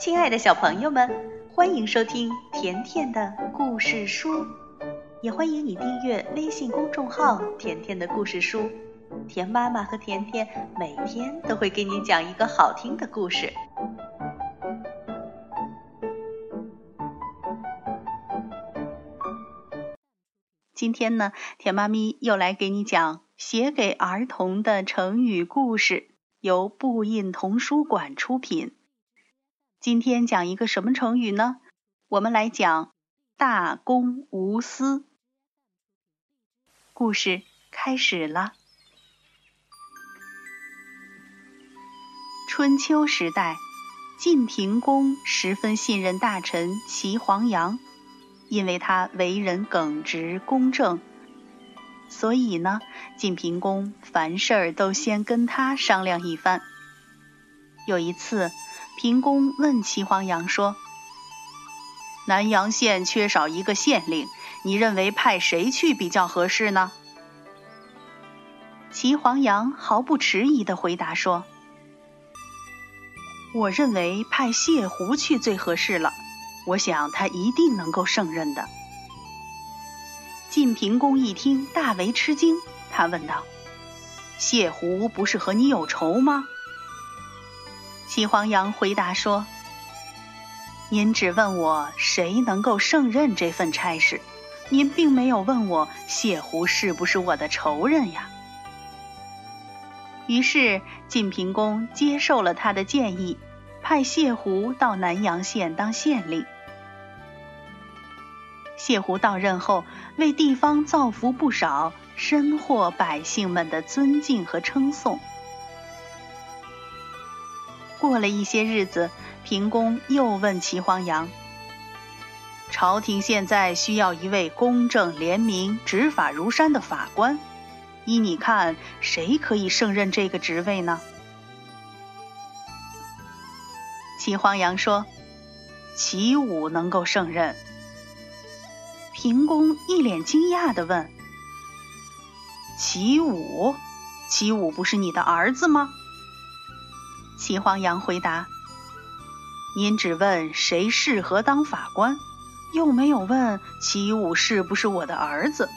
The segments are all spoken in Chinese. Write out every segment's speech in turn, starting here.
亲爱的小朋友们，欢迎收听甜甜的故事书，也欢迎你订阅微信公众号“甜甜的故事书”。甜妈妈和甜甜每天都会给你讲一个好听的故事。今天呢，甜妈咪又来给你讲写给儿童的成语故事，由布印童书馆出品。今天讲一个什么成语呢？我们来讲“大公无私”。故事开始了。春秋时代，晋平公十分信任大臣齐黄羊，因为他为人耿直公正，所以呢，晋平公凡事儿都先跟他商量一番。有一次。平公问齐黄羊说：“南阳县缺少一个县令，你认为派谁去比较合适呢？”齐黄羊毫不迟疑地回答说：“我认为派谢狐去最合适了，我想他一定能够胜任的。”晋平公一听，大为吃惊，他问道：“谢狐不是和你有仇吗？”齐黄羊回答说：“您只问我谁能够胜任这份差事，您并没有问我谢狐是不是我的仇人呀。”于是晋平公接受了他的建议，派谢狐到南阳县当县令。谢狐到任后，为地方造福不少，深获百姓们的尊敬和称颂。过了一些日子，平公又问齐黄羊：“朝廷现在需要一位公正廉明、执法如山的法官，依你看，谁可以胜任这个职位呢？”齐黄羊说：“齐武能够胜任。”平公一脸惊讶地问：“齐武？齐武不是你的儿子吗？”齐黄羊回答：“您只问谁适合当法官，又没有问齐武是不是我的儿子。”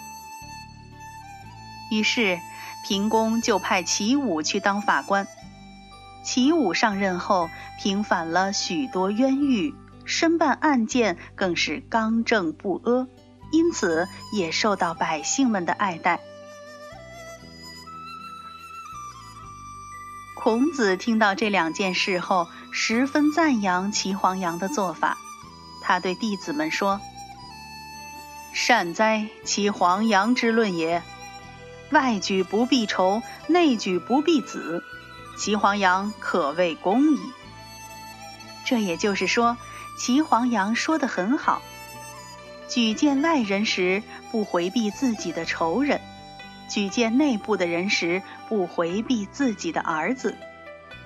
于是平公就派齐武去当法官。齐武上任后，平反了许多冤狱，申办案件更是刚正不阿，因此也受到百姓们的爱戴。孔子听到这两件事后，十分赞扬齐黄羊的做法。他对弟子们说：“善哉，齐黄羊之论也！外举不避仇，内举不避子，齐黄羊可谓公矣。”这也就是说，齐黄羊说的很好。举荐外人时，不回避自己的仇人。举荐内部的人时，不回避自己的儿子，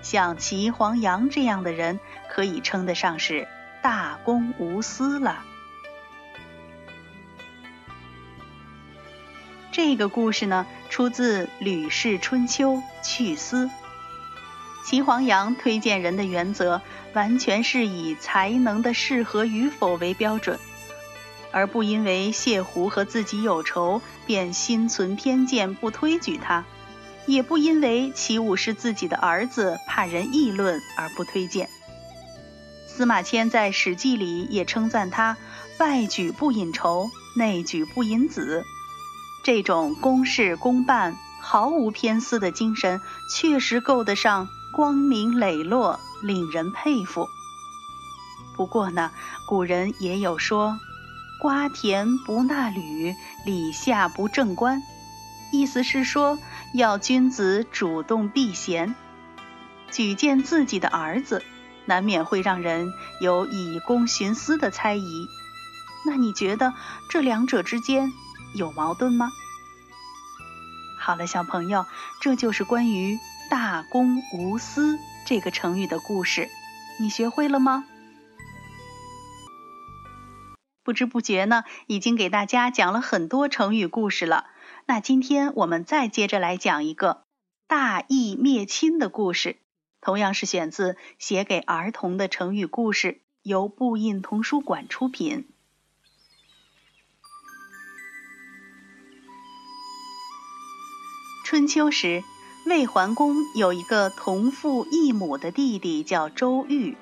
像齐黄羊这样的人，可以称得上是大公无私了。这个故事呢，出自《吕氏春秋·去私》。齐黄羊推荐人的原则，完全是以才能的适合与否为标准。而不因为谢狐和自己有仇便心存偏见不推举他，也不因为齐武是自己的儿子怕人议论而不推荐。司马迁在《史记》里也称赞他外举不引仇，内举不引子，这种公事公办、毫无偏私的精神，确实够得上光明磊落，令人佩服。不过呢，古人也有说。瓜田不纳履，礼下不正官，意思是说要君子主动避嫌。举荐自己的儿子，难免会让人有以公徇私的猜疑。那你觉得这两者之间有矛盾吗？好了，小朋友，这就是关于“大公无私”这个成语的故事，你学会了吗？不知不觉呢，已经给大家讲了很多成语故事了。那今天我们再接着来讲一个大义灭亲的故事，同样是选自《写给儿童的成语故事》，由布印童书馆出品。春秋时，魏桓公有一个同父异母的弟弟，叫周瑜。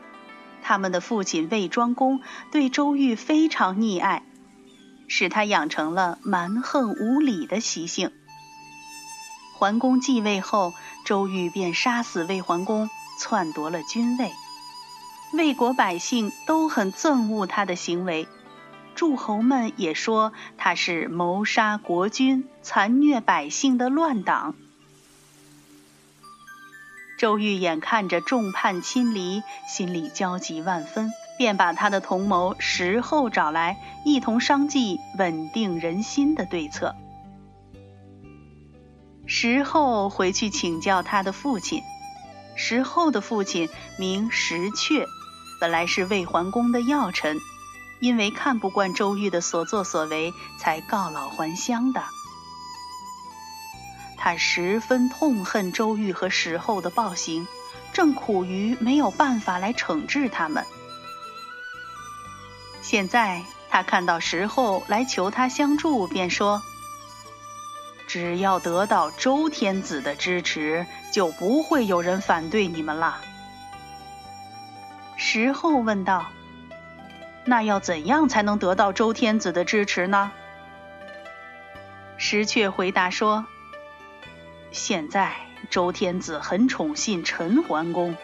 他们的父亲魏庄公对周瑜非常溺爱，使他养成了蛮横无理的习性。桓公继位后，周瑜便杀死魏桓公，篡夺了君位。魏国百姓都很憎恶他的行为，诸侯们也说他是谋杀国君、残虐百姓的乱党。周瑜眼看着众叛亲离，心里焦急万分，便把他的同谋石厚找来，一同商计稳定人心的对策。石厚回去请教他的父亲。石厚的父亲名石阙，本来是魏桓公的要臣，因为看不惯周瑜的所作所为，才告老还乡的。他十分痛恨周瑜和石厚的暴行，正苦于没有办法来惩治他们。现在他看到石厚来求他相助，便说。只要得到周天子的支持，就不会有人反对你们了。石厚问道：“那要怎样才能得到周天子的支持呢？”石阙回答说：“现在周天子很宠信陈桓公，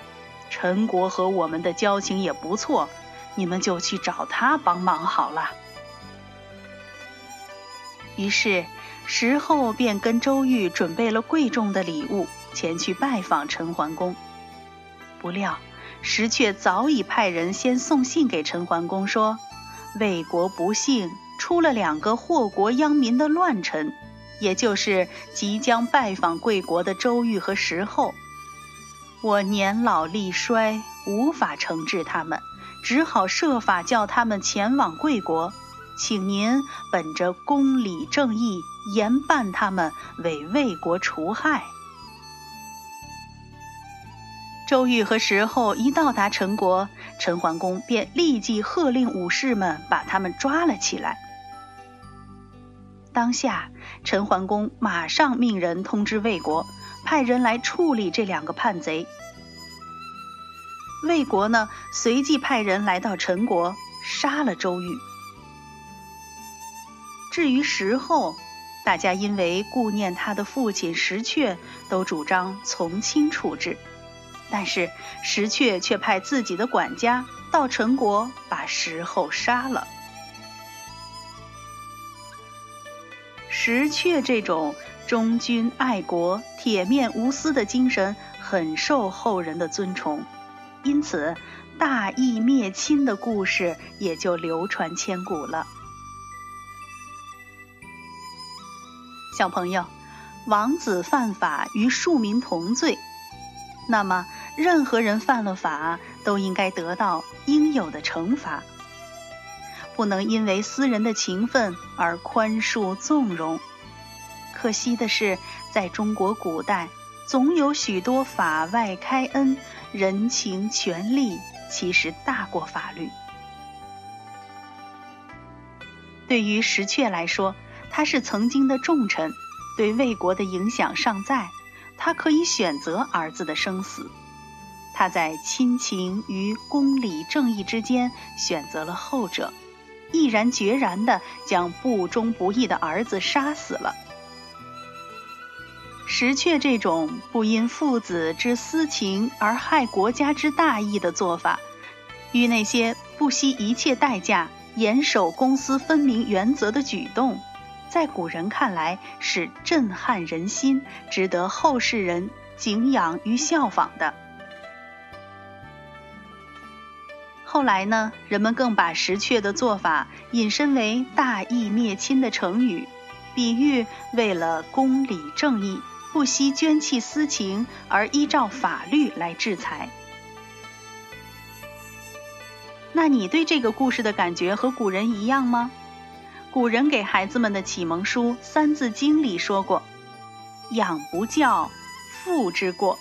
陈国和我们的交情也不错，你们就去找他帮忙好了。”于是。石厚便跟周瑜准备了贵重的礼物，前去拜访陈桓公。不料石却早已派人先送信给陈桓公，说魏国不幸出了两个祸国殃民的乱臣，也就是即将拜访贵国的周瑜和石厚。我年老力衰，无法惩治他们，只好设法叫他们前往贵国。请您本着公理正义，严办他们，为魏国除害。周瑜和石厚一到达陈国，陈桓公便立即喝令武士们把他们抓了起来。当下，陈桓公马上命人通知魏国，派人来处理这两个叛贼。魏国呢，随即派人来到陈国，杀了周瑜。至于石厚，大家因为顾念他的父亲石阙，都主张从轻处置。但是石阙却派自己的管家到陈国，把石厚杀了。石阙这种忠君爱国、铁面无私的精神，很受后人的尊崇，因此大义灭亲的故事也就流传千古了。小朋友，王子犯法与庶民同罪，那么任何人犯了法都应该得到应有的惩罚，不能因为私人的情分而宽恕纵容。可惜的是，在中国古代，总有许多法外开恩、人情权利，其实大过法律。对于石阙来说，他是曾经的重臣，对魏国的影响尚在，他可以选择儿子的生死。他在亲情与公理正义之间选择了后者，毅然决然地将不忠不义的儿子杀死了。石阙这种不因父子之私情而害国家之大义的做法，与那些不惜一切代价严守公私分明原则的举动。在古人看来是震撼人心，值得后世人敬仰与效仿的。后来呢，人们更把石阙的做法引申为“大义灭亲”的成语，比喻为了公理正义，不惜捐弃私情而依照法律来制裁。那你对这个故事的感觉和古人一样吗？古人给孩子们的启蒙书《三字经》里说过：“养不教，父之过。”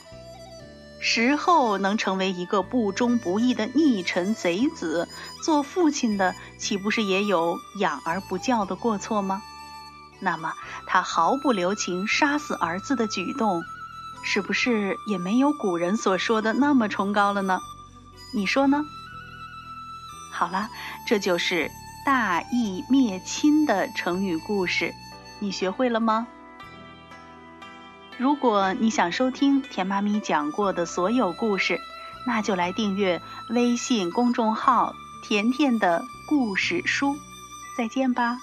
时候能成为一个不忠不义的逆臣贼子，做父亲的岂不是也有养而不教的过错吗？那么他毫不留情杀死儿子的举动，是不是也没有古人所说的那么崇高了呢？你说呢？好了，这就是大义灭亲的成语故事，你学会了吗？如果你想收听甜妈咪讲过的所有故事，那就来订阅微信公众号“甜甜的故事书”。再见吧。